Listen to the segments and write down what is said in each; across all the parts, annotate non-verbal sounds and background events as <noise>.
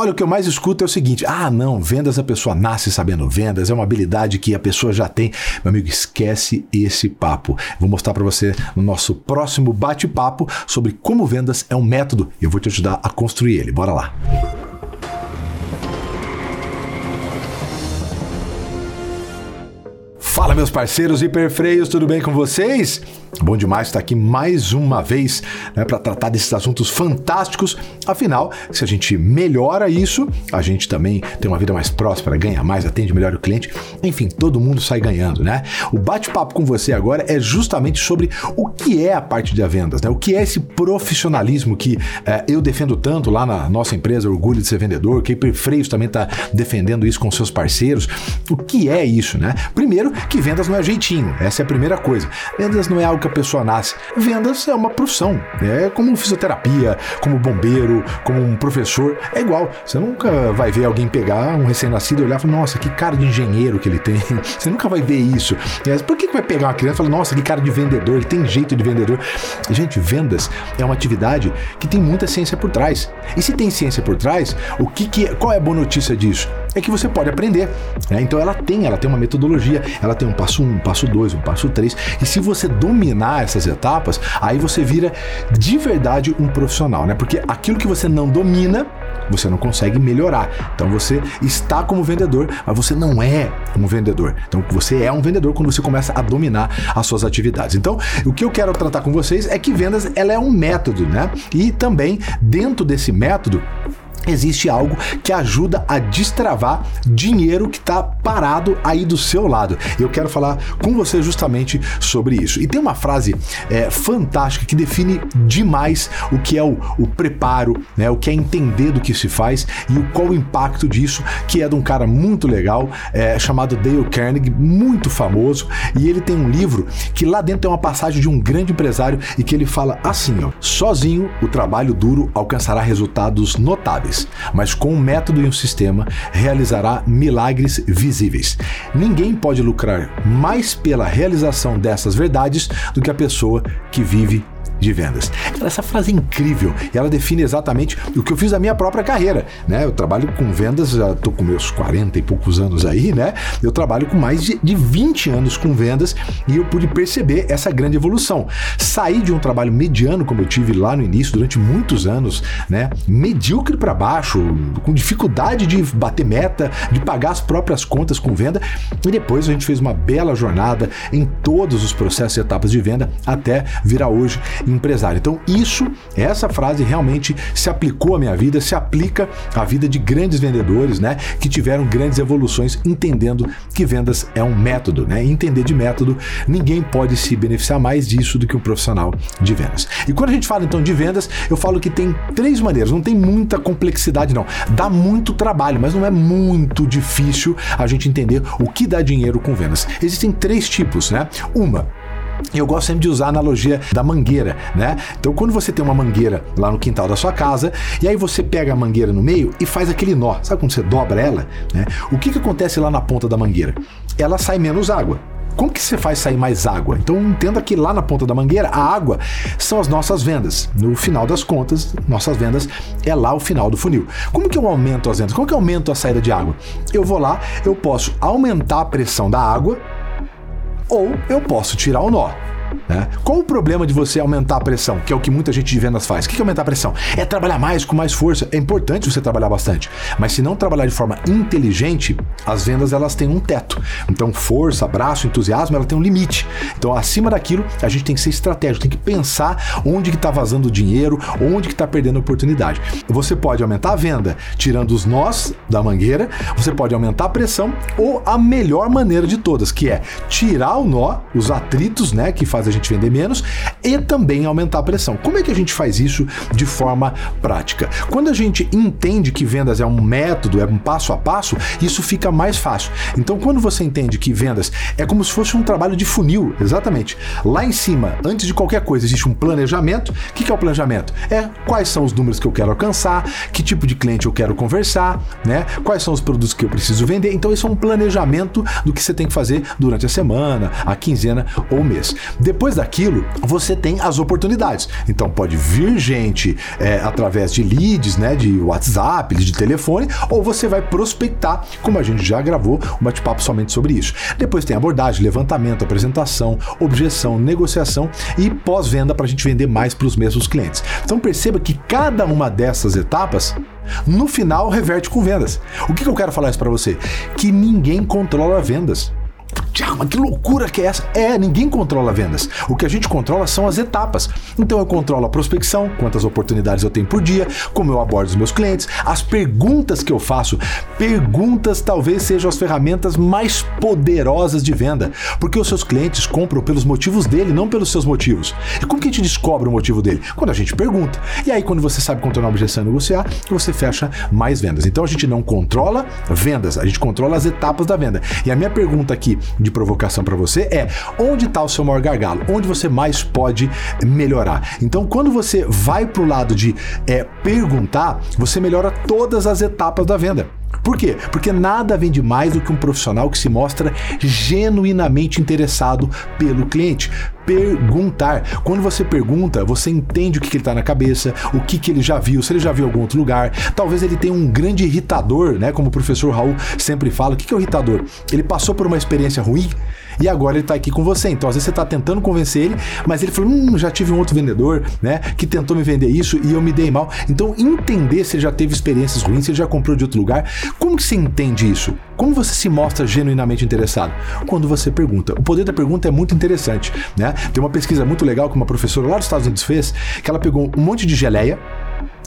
Olha, o que eu mais escuto é o seguinte: ah, não, vendas a pessoa nasce sabendo vendas, é uma habilidade que a pessoa já tem. Meu amigo, esquece esse papo. Vou mostrar para você no nosso próximo bate-papo sobre como vendas é um método e eu vou te ajudar a construir ele. Bora lá. Fala, meus parceiros hiperfreios, tudo bem com vocês? Bom demais estar aqui mais uma vez né, para tratar desses assuntos fantásticos. Afinal, se a gente melhora isso, a gente também tem uma vida mais próspera, ganha mais, atende melhor o cliente. Enfim, todo mundo sai ganhando, né? O bate-papo com você agora é justamente sobre o que é a parte de vendas, né? O que é esse profissionalismo que é, eu defendo tanto lá na nossa empresa Orgulho de Ser Vendedor, que Hiperfreios também está defendendo isso com seus parceiros. O que é isso, né? Primeiro, que vendas não é jeitinho, essa é a primeira coisa. Vendas não é algo que a pessoa nasce. Vendas é uma profissão, é como fisioterapia, como bombeiro, como um professor, é igual. Você nunca vai ver alguém pegar um recém-nascido e olhar e falar, nossa, que cara de engenheiro que ele tem. <laughs> Você nunca vai ver isso. Por que vai pegar uma criança e falar, nossa, que cara de vendedor, ele tem jeito de vendedor? Gente, vendas é uma atividade que tem muita ciência por trás. E se tem ciência por trás, o que, que qual é a boa notícia disso? É que você pode aprender. Né? Então ela tem, ela tem uma metodologia, ela tem um passo um, um passo dois, um passo três. E se você dominar essas etapas, aí você vira de verdade um profissional, né? Porque aquilo que você não domina, você não consegue melhorar. Então você está como vendedor, mas você não é um vendedor. Então você é um vendedor quando você começa a dominar as suas atividades. Então, o que eu quero tratar com vocês é que vendas ela é um método, né? E também dentro desse método existe algo que ajuda a destravar dinheiro que está parado aí do seu lado. Eu quero falar com você justamente sobre isso. E tem uma frase é, fantástica que define demais o que é o, o, preparo, né, o que é entender do que se faz e o, qual o impacto disso, que é de um cara muito legal é, chamado Dale Carnegie, muito famoso, e ele tem um livro que lá dentro tem uma passagem de um grande empresário e que ele fala assim, ó, sozinho o trabalho duro alcançará resultados notáveis mas com um método e um sistema realizará milagres visíveis. Ninguém pode lucrar mais pela realização dessas verdades do que a pessoa que vive de vendas. Essa frase é incrível e ela define exatamente o que eu fiz da minha própria carreira, né? Eu trabalho com vendas, já tô com meus 40 e poucos anos aí, né? Eu trabalho com mais de, de 20 anos com vendas e eu pude perceber essa grande evolução. Saí de um trabalho mediano, como eu tive lá no início, durante muitos anos, né? Medíocre para baixo, com dificuldade de bater meta, de pagar as próprias contas com venda, e depois a gente fez uma bela jornada em todos os processos e etapas de venda até virar hoje empresário. Então, isso, essa frase realmente se aplicou à minha vida, se aplica à vida de grandes vendedores, né, que tiveram grandes evoluções entendendo que vendas é um método, né? Entender de método, ninguém pode se beneficiar mais disso do que um profissional de vendas. E quando a gente fala então de vendas, eu falo que tem três maneiras, não tem muita complexidade não. Dá muito trabalho, mas não é muito difícil a gente entender o que dá dinheiro com vendas. Existem três tipos, né? Uma eu gosto sempre de usar a analogia da mangueira, né? Então, quando você tem uma mangueira lá no quintal da sua casa, e aí você pega a mangueira no meio e faz aquele nó, sabe quando você dobra ela? Né? O que, que acontece lá na ponta da mangueira? Ela sai menos água. Como que você faz sair mais água? Então entenda que lá na ponta da mangueira, a água são as nossas vendas. No final das contas, nossas vendas é lá o final do funil. Como que eu aumento as vendas? Como que eu aumento a saída de água? Eu vou lá, eu posso aumentar a pressão da água ou eu posso tirar o nó. Né? Qual o problema de você aumentar a pressão, que é o que muita gente de vendas faz? O que é aumentar a pressão? É trabalhar mais, com mais força. É importante você trabalhar bastante, mas se não trabalhar de forma inteligente, as vendas elas têm um teto. Então, força, abraço, entusiasmo, ela tem um limite. Então, acima daquilo, a gente tem que ser estratégico, tem que pensar onde que está vazando o dinheiro, onde que está perdendo a oportunidade. Você pode aumentar a venda tirando os nós da mangueira, você pode aumentar a pressão ou a melhor maneira de todas, que é tirar o nó, os atritos, né, que faz a gente gente vender menos e também aumentar a pressão. Como é que a gente faz isso de forma prática? Quando a gente entende que vendas é um método, é um passo a passo, isso fica mais fácil. Então, quando você entende que vendas é como se fosse um trabalho de funil, exatamente. Lá em cima, antes de qualquer coisa, existe um planejamento. O que é o planejamento? É quais são os números que eu quero alcançar, que tipo de cliente eu quero conversar, né? Quais são os produtos que eu preciso vender. Então, isso é um planejamento do que você tem que fazer durante a semana, a quinzena ou o mês. Depois daquilo, você tem as oportunidades. Então pode vir gente é, através de leads, né, de WhatsApp, de telefone, ou você vai prospectar, como a gente já gravou um bate-papo somente sobre isso. Depois tem abordagem, levantamento, apresentação, objeção, negociação e pós-venda para a gente vender mais para os mesmos clientes. Então perceba que cada uma dessas etapas no final reverte com vendas. O que, que eu quero falar isso para você? Que ninguém controla vendas. Tiago, mas que loucura que é essa? É, ninguém controla vendas. O que a gente controla são as etapas. Então eu controlo a prospecção, quantas oportunidades eu tenho por dia, como eu abordo os meus clientes, as perguntas que eu faço. Perguntas talvez sejam as ferramentas mais poderosas de venda, porque os seus clientes compram pelos motivos dele, não pelos seus motivos. E como que a gente descobre o motivo dele? Quando a gente pergunta. E aí, quando você sabe contornar a objeção e negociar, você fecha mais vendas. Então a gente não controla vendas, a gente controla as etapas da venda. E a minha pergunta aqui de provocação para você é: onde está o seu maior gargalo? Onde você mais pode melhorar? Então, quando você vai para o lado de é, perguntar, você melhora todas as etapas da venda. Por quê? Porque nada vende mais do que um profissional que se mostra genuinamente interessado pelo cliente. Perguntar. Quando você pergunta, você entende o que, que ele está na cabeça, o que, que ele já viu, se ele já viu em algum outro lugar. Talvez ele tenha um grande irritador, né? Como o professor Raul sempre fala. O que, que é o irritador? Ele passou por uma experiência ruim e agora ele está aqui com você. Então, às vezes você está tentando convencer ele, mas ele falou: hum, já tive um outro vendedor, né, que tentou me vender isso e eu me dei mal. Então, entender se ele já teve experiências ruins, se ele já comprou de outro lugar, como que você entende isso? Como você se mostra genuinamente interessado? Quando você pergunta. O poder da pergunta é muito interessante, né? Tem uma pesquisa muito legal que uma professora lá dos Estados Unidos fez, que ela pegou um monte de geleia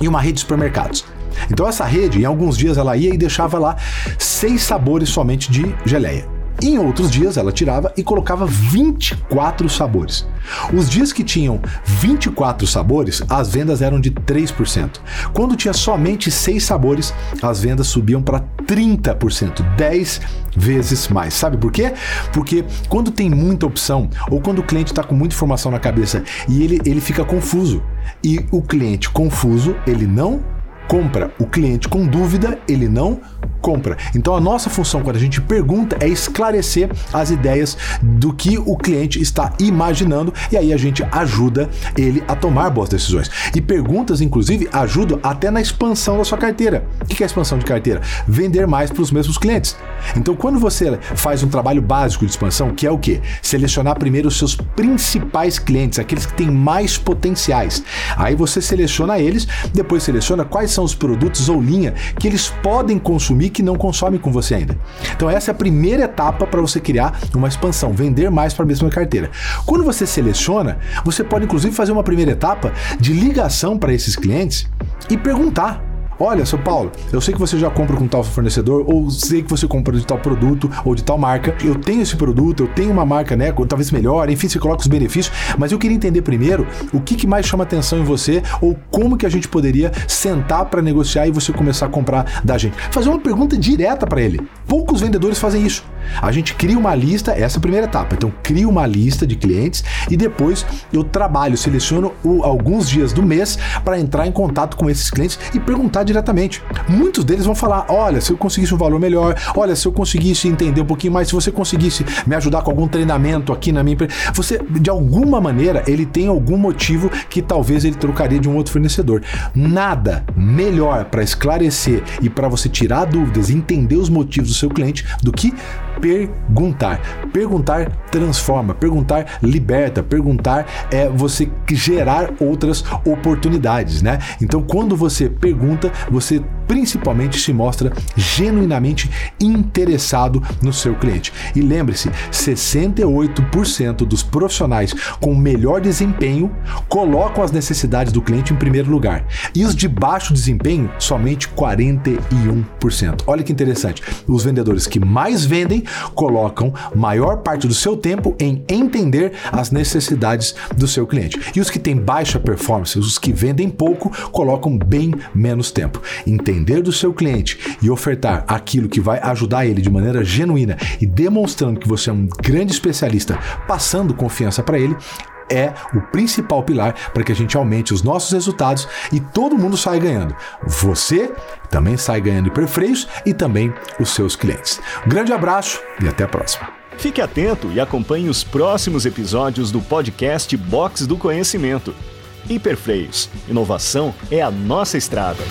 e uma rede de supermercados. Então essa rede, em alguns dias ela ia e deixava lá seis sabores somente de geleia. Em outros dias ela tirava e colocava 24 sabores. Os dias que tinham 24 sabores, as vendas eram de 3%. Quando tinha somente 6 sabores, as vendas subiam para 30%, 10 vezes mais. Sabe por quê? Porque quando tem muita opção ou quando o cliente está com muita informação na cabeça e ele, ele fica confuso. E o cliente confuso, ele não compra. O cliente com dúvida, ele não compra. Então a nossa função quando a gente pergunta é esclarecer as ideias do que o cliente está imaginando e aí a gente ajuda ele a tomar boas decisões. E perguntas, inclusive, ajudam até na expansão da sua carteira. O que é expansão de carteira? Vender mais para os mesmos clientes. Então, quando você faz um trabalho básico de expansão, que é o que? Selecionar primeiro os seus principais clientes, aqueles que têm mais potenciais. Aí você seleciona eles, depois seleciona quais são os produtos ou linha que eles podem consumir que não consomem com você ainda. Então essa é a primeira etapa para você criar uma expansão, vender mais para a mesma carteira. Quando você seleciona, você pode inclusive fazer uma primeira etapa de ligação para esses clientes e perguntar Olha, seu Paulo, eu sei que você já compra com tal fornecedor, ou sei que você compra de tal produto ou de tal marca. Eu tenho esse produto, eu tenho uma marca, né? Talvez melhor, enfim, você coloca os benefícios, mas eu queria entender primeiro o que, que mais chama atenção em você, ou como que a gente poderia sentar para negociar e você começar a comprar da gente. Fazer uma pergunta direta para ele. Poucos vendedores fazem isso. A gente cria uma lista, essa é a primeira etapa. Então, crio uma lista de clientes e depois eu trabalho, seleciono o, alguns dias do mês para entrar em contato com esses clientes e perguntar diretamente. Muitos deles vão falar: olha, se eu conseguisse um valor melhor, olha, se eu conseguisse entender um pouquinho mais, se você conseguisse me ajudar com algum treinamento aqui na minha empresa, você, de alguma maneira, ele tem algum motivo que talvez ele trocaria de um outro fornecedor. Nada melhor para esclarecer e para você tirar dúvidas, entender os motivos do seu cliente do que perguntar. Perguntar transforma, perguntar liberta, perguntar é você gerar outras oportunidades, né? Então, quando você pergunta, você principalmente se mostra genuinamente interessado no seu cliente. E lembre-se, 68% dos profissionais com melhor desempenho colocam as necessidades do cliente em primeiro lugar. E os de baixo desempenho, somente 41%. Olha que interessante. Os vendedores que mais vendem colocam maior parte do seu tempo em entender as necessidades do seu cliente. E os que têm baixa performance, os que vendem pouco, colocam bem menos tempo. Entender do seu cliente e ofertar aquilo que vai ajudar ele de maneira genuína e demonstrando que você é um grande especialista, passando confiança para ele, é o principal pilar para que a gente aumente os nossos resultados e todo mundo sai ganhando. Você também sai ganhando hiperfreios e também os seus clientes. Um grande abraço e até a próxima. Fique atento e acompanhe os próximos episódios do podcast Box do Conhecimento. Hiperfreios. Inovação é a nossa estrada.